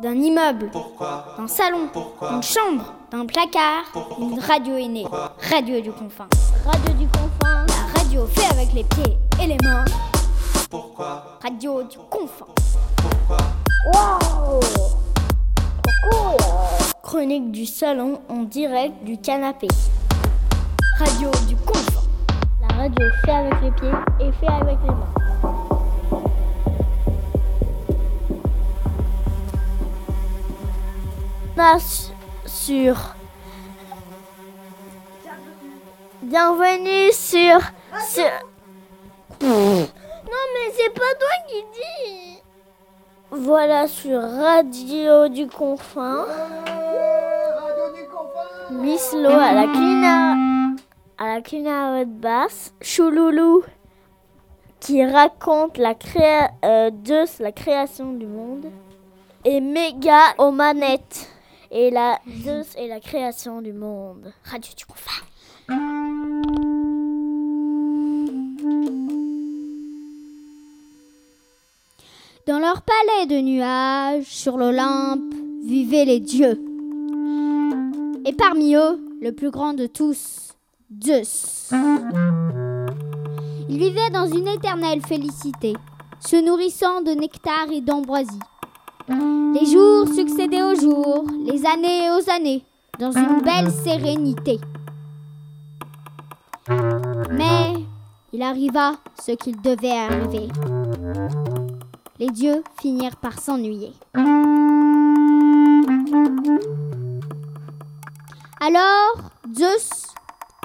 d'un immeuble, Pourquoi d'un salon, Pourquoi d'une chambre, d'un placard, Pourquoi une radio est née. Radio du confin. Radio du confin. La radio fait avec les pieds et les mains. Pourquoi Radio du confin. Pourquoi cool Chronique du salon en direct du canapé. Radio du confin. La radio fait avec les pieds et fait avec les mains. Sur. Bienvenue sur. sur... Non, mais c'est pas toi qui dis. Voilà sur Radio du Confin. Miss Lo à la clina à la clina haute basse. Chouloulou qui raconte la créa euh, la création du monde. Et Méga aux manettes. Et la Zeus et la création du monde. Radio du Confin. Dans leur palais de nuages, sur l'Olympe, vivaient les dieux. Et parmi eux, le plus grand de tous, Zeus. Il vivait dans une éternelle félicité, se nourrissant de nectar et d'ambroisie. Les jours succédaient aux jours, les années aux années, dans une belle sérénité. Mais il arriva ce qu'il devait arriver les dieux finirent par s'ennuyer. Alors, Zeus,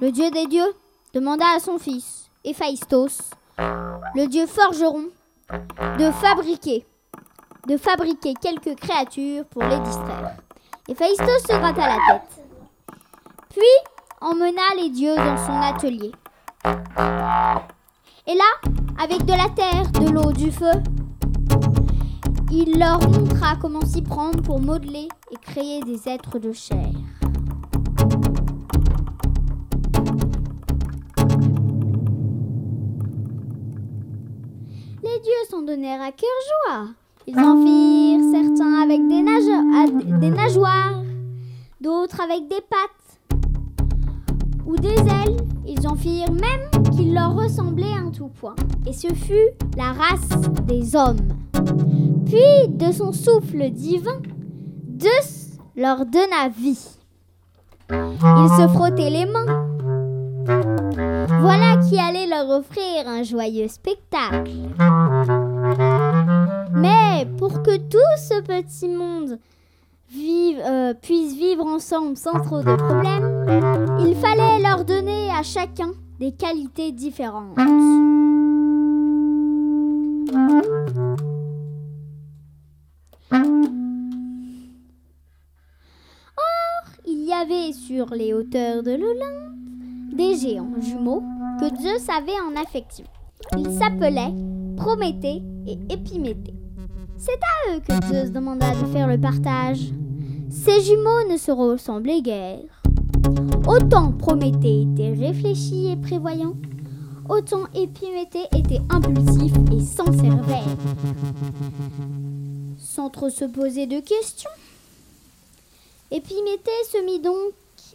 le dieu des dieux, demanda à son fils, Héphaïstos, le dieu forgeron, de fabriquer, de fabriquer quelques créatures pour les distraire. Héphaïstos se gratta la tête, puis emmena les dieux dans son atelier. Et là, avec de la terre, de l'eau, du feu, il leur montra comment s'y prendre pour modeler et créer des êtres de chair. Les dieux s'en donnèrent à cœur joie. Ils en firent certains avec des, nage- à- des nageoires, d'autres avec des pattes ou des ailes. Ils en firent même qui leur ressemblaient en tout point. Et ce fut la race des hommes. Puis, de son souffle divin, Zeus leur donna vie. Ils se frottaient les mains. Voilà qui allait leur offrir un joyeux spectacle. Mais pour que tout ce petit monde vive, euh, puisse vivre ensemble sans trop de problèmes, il fallait leur donner à chacun des qualités différentes. Il y avait sur les hauteurs de l'Olympe des géants jumeaux que Zeus avait en affection. Ils s'appelaient Prométhée et Épiméthée. C'est à eux que Zeus demanda de faire le partage. Ces jumeaux ne se ressemblaient guère. Autant Prométhée était réfléchi et prévoyant, autant Épiméthée était impulsif et sans cervelle. Sans trop se poser de questions, Épiméthée se mit donc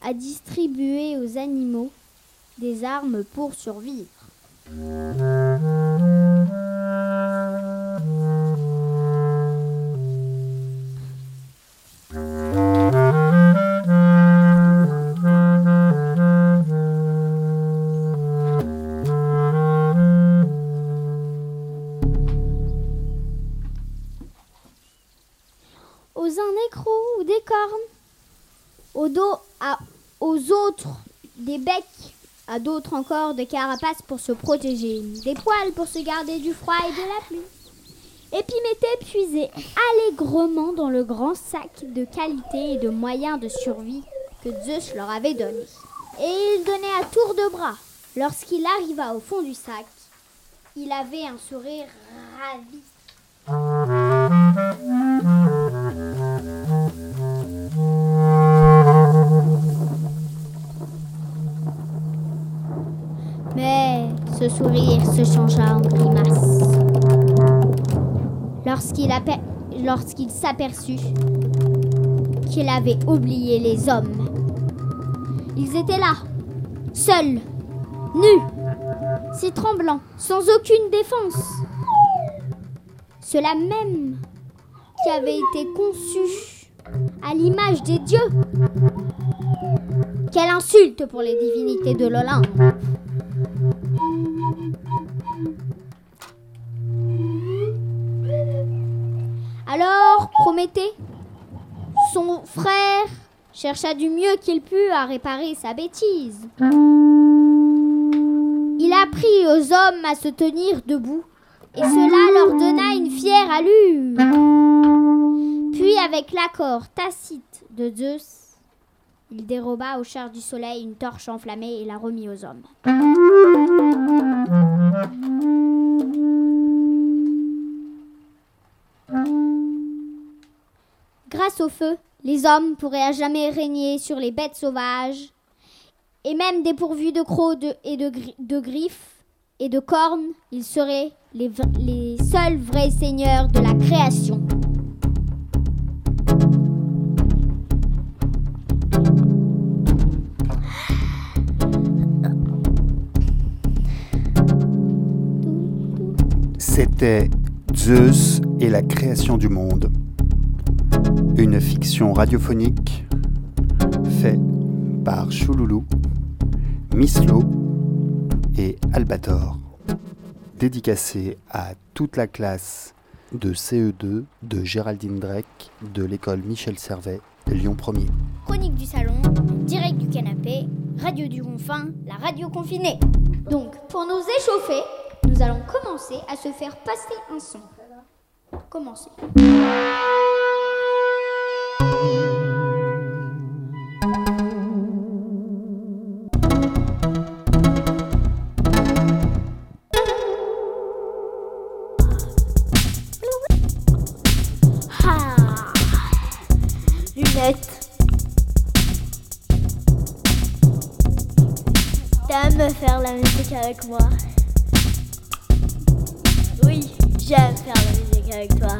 à distribuer aux animaux des armes pour survivre. D'autres encore des carapaces pour se protéger, des poils pour se garder du froid et de la pluie. Épiméthée puisait allègrement dans le grand sac de qualité et de moyens de survie que Zeus leur avait donné. Et il donnait à tour de bras. Lorsqu'il arriva au fond du sac, il avait un sourire ravi. Sourire se changea en grimace. Lorsqu'il ape- lorsqu'il s'aperçut qu'il avait oublié les hommes. Ils étaient là, seuls, nus, si tremblants, sans aucune défense. Cela même qui avait été conçu à l'image des dieux. Quelle insulte pour les divinités de l'Olympe. Son frère, chercha du mieux qu'il put à réparer sa bêtise. Il apprit aux hommes à se tenir debout, et cela leur donna une fière allure. Puis, avec l'accord tacite de Zeus, il déroba au char du soleil une torche enflammée et la remit aux hommes. Au feu, les hommes pourraient à jamais régner sur les bêtes sauvages, et même dépourvus de crocs et de, gri- de griffes et de cornes, ils seraient les seuls vrais seigneurs de la création. C'était Zeus et la création du monde. Une fiction radiophonique faite par Chouloulou, Mislo et Albator. Dédicacée à toute la classe de CE2 de Géraldine Drake de l'école Michel Servet, Lyon 1er. Chronique du salon, direct du canapé, radio du ronfin, la radio confinée. Donc, pour nous échauffer, nous allons commencer à se faire passer un son. Commencez. La musique avec moi Oui, j'aime faire la musique avec toi.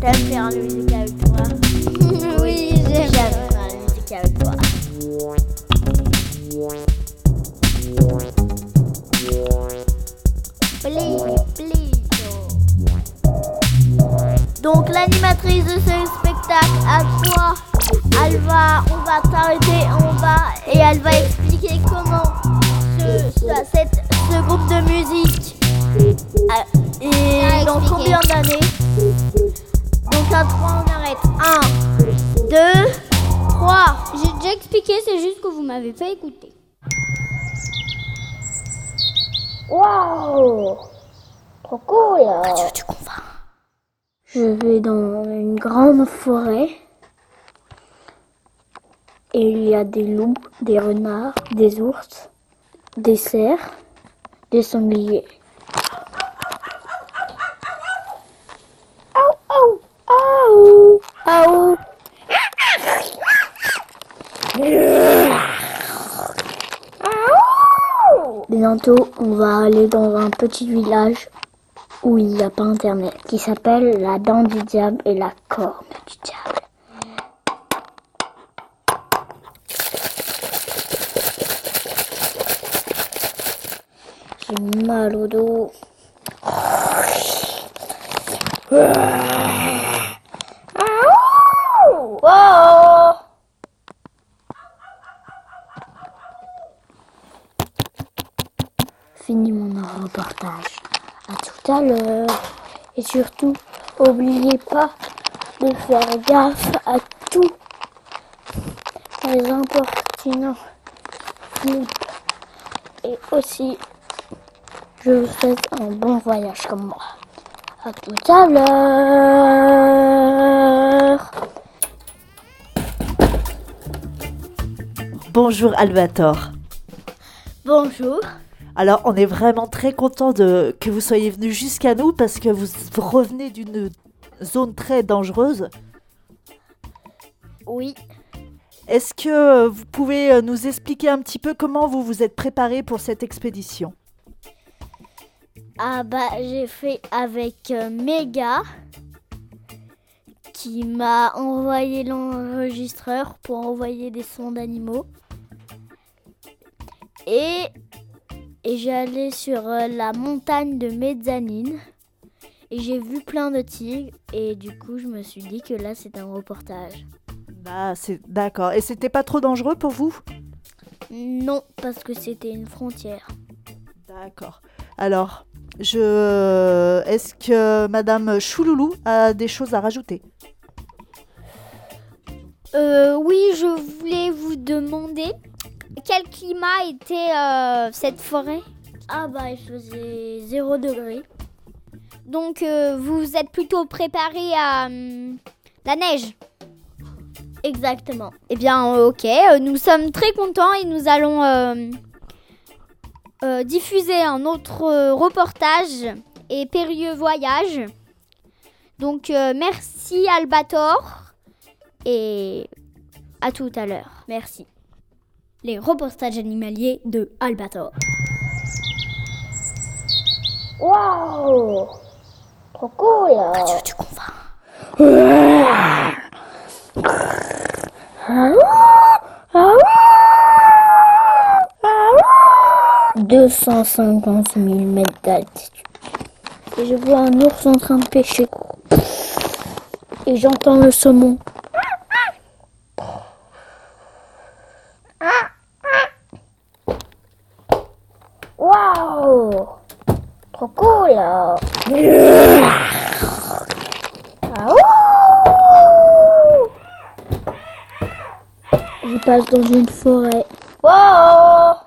T'aimes faire la musique avec toi oui, j'aime. J'aime faire la musique avec toi. Donc l'animatrice de ce spectacle, à toi, elle va, on va t'arrêter, on va, et elle va expliquer comment ce, ça- cette- ce groupe de musique et dans combien d'années? Donc à 3 on arrête. 1, 2, 3. J'ai déjà expliqué, c'est juste que vous m'avez pas écouté. Waouh Trop cool Tu convaincs Je vais dans une grande forêt et il y a des loups, des renards, des ours, des cerfs, des sangliers. Bientôt, on va aller dans un petit village où il n'y a pas internet, qui s'appelle La dent du diable et la corne du diable. Mal au dos. Fini mon reportage. À tout à l'heure. Et surtout, oubliez pas de faire gaffe à tout. Les impertinents. Flip. Et aussi, je vous souhaite un bon voyage comme moi. À tout à l'heure. Bonjour Albator. Bonjour. Alors on est vraiment très content de que vous soyez venu jusqu'à nous parce que vous revenez d'une zone très dangereuse. Oui. Est-ce que vous pouvez nous expliquer un petit peu comment vous vous êtes préparé pour cette expédition? Ah bah j'ai fait avec euh, Mega qui m'a envoyé l'enregistreur pour envoyer des sons d'animaux. Et, et j'allais sur euh, la montagne de Mezzanine et j'ai vu plein de tigres et du coup je me suis dit que là c'est un reportage. Bah, c'est d'accord. Et c'était pas trop dangereux pour vous? Non, parce que c'était une frontière. D'accord. Alors, je est-ce que madame Chouloulou a des choses à rajouter Euh, oui, je voulais vous demander quel climat était euh, cette forêt? Ah bah il faisait 0 degré. Donc, euh, vous êtes plutôt préparé à hum, la neige? Exactement. Eh bien, ok, euh, nous sommes très contents et nous allons euh, diffuser un autre euh, reportage et périlleux voyage. Donc, euh, merci Albator et à tout à l'heure. Merci. Les reportages animaliers de Albator. Waouh Trop cool Radio confin. 250 000 mètres d'altitude. Et je vois un ours en train de pêcher. Et j'entends le saumon. Waouh Trop cool Je passe dans une forêt. Wow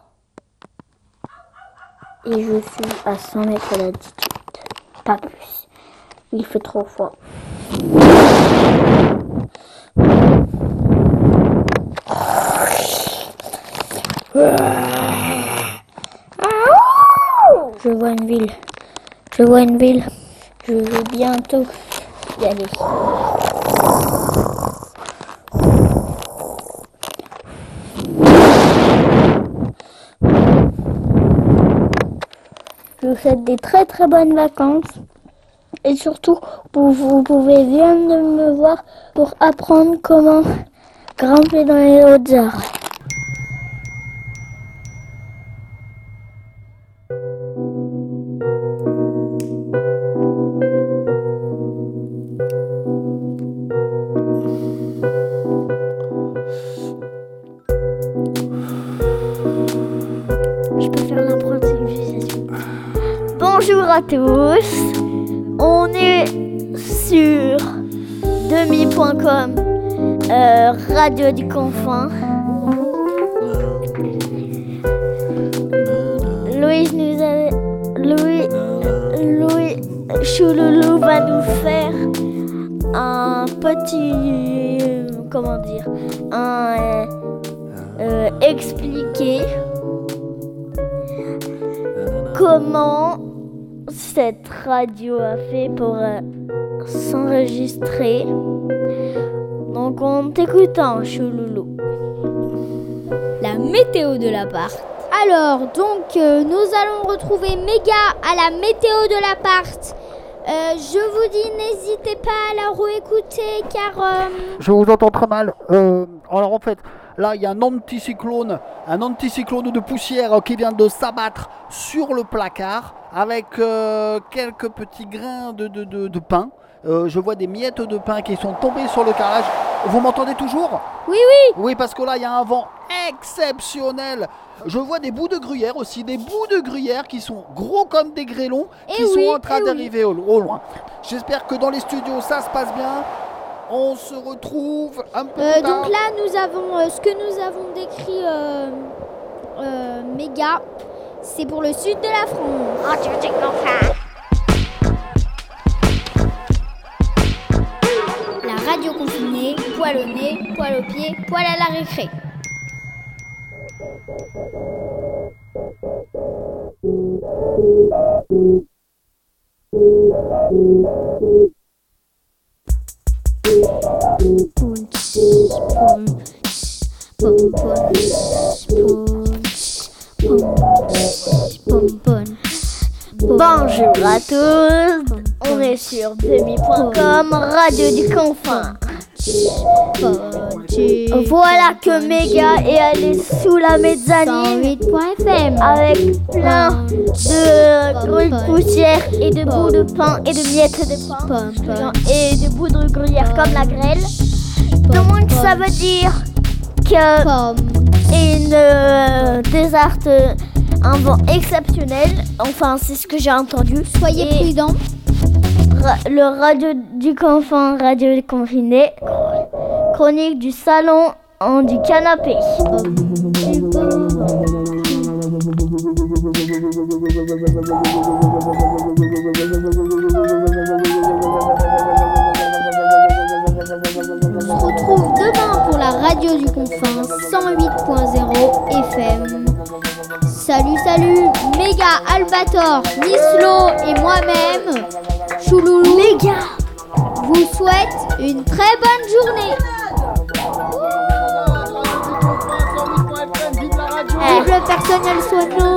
et je suis à 100 mètres d'altitude. Pas plus. Il fait trop froid. Je vois une ville. Je vois une ville. Je vais bientôt y aller. Je vous souhaite des très très bonnes vacances. Et surtout, vous, pouvez venir me voir pour apprendre comment grimper dans les hautes arbres. Bonjour à tous. On est sur demi.com, euh, Radio du Confin. Louis nous a... Louis... Louis Chouloulou va nous faire un petit... Comment dire Un... euh, expliquer comment cette radio a fait pour euh, s'enregistrer. Donc on t'écoute en chouloulou. La météo de l'appart. Alors, donc, euh, nous allons retrouver Méga à la météo de l'appart. Euh, je vous dis, n'hésitez pas à la réécouter car euh, Je vous entends très mal. Euh, alors en fait, là il y a un anticyclone, un anticyclone de poussière qui vient de s'abattre sur le placard avec euh, quelques petits grains de, de, de- de pain. Euh, je vois des miettes de pain qui sont tombées sur le carrelage. Vous m'entendez toujours? Oui, oui. Oui, parce que là il y a un vent exceptionnel. Je vois des bouts de gruyère aussi, des bouts de gruyère qui sont gros comme des grêlons Eh qui oui, sont en train eh oui. d'arriver au, au loin. J'espère que dans les studios ça se passe bien. On se retrouve un peu Euh, plus tard. donc là, nous avons euh, ce que nous avons décrit euh, euh, Méga. C'est pour le sud de la France. La radio confinée, poil au nez, poil au pied, poil à la récré. Bonjour à tous, on est sur demi.com, radio du confin. Voilà que Méga est allé sous la mezzanine 108.fm avec plein de grue de poussière et de bouts de pain et de miettes de pain et de bouts de gruyère comme la grêle. Donc ça veut dire que une euh, déserte, un vent exceptionnel. Enfin, c'est ce que j'ai entendu. Soyez prudents. Le radio du confin, radio confiné, chronique du salon en du canapé. On se retrouve demain pour la radio du confin 108.0 FM. Salut, salut, Méga Albator, Nislo et moi-même, Chouloulou, Méga vous souhaite une très bonne journée. Vive le personnel soignant.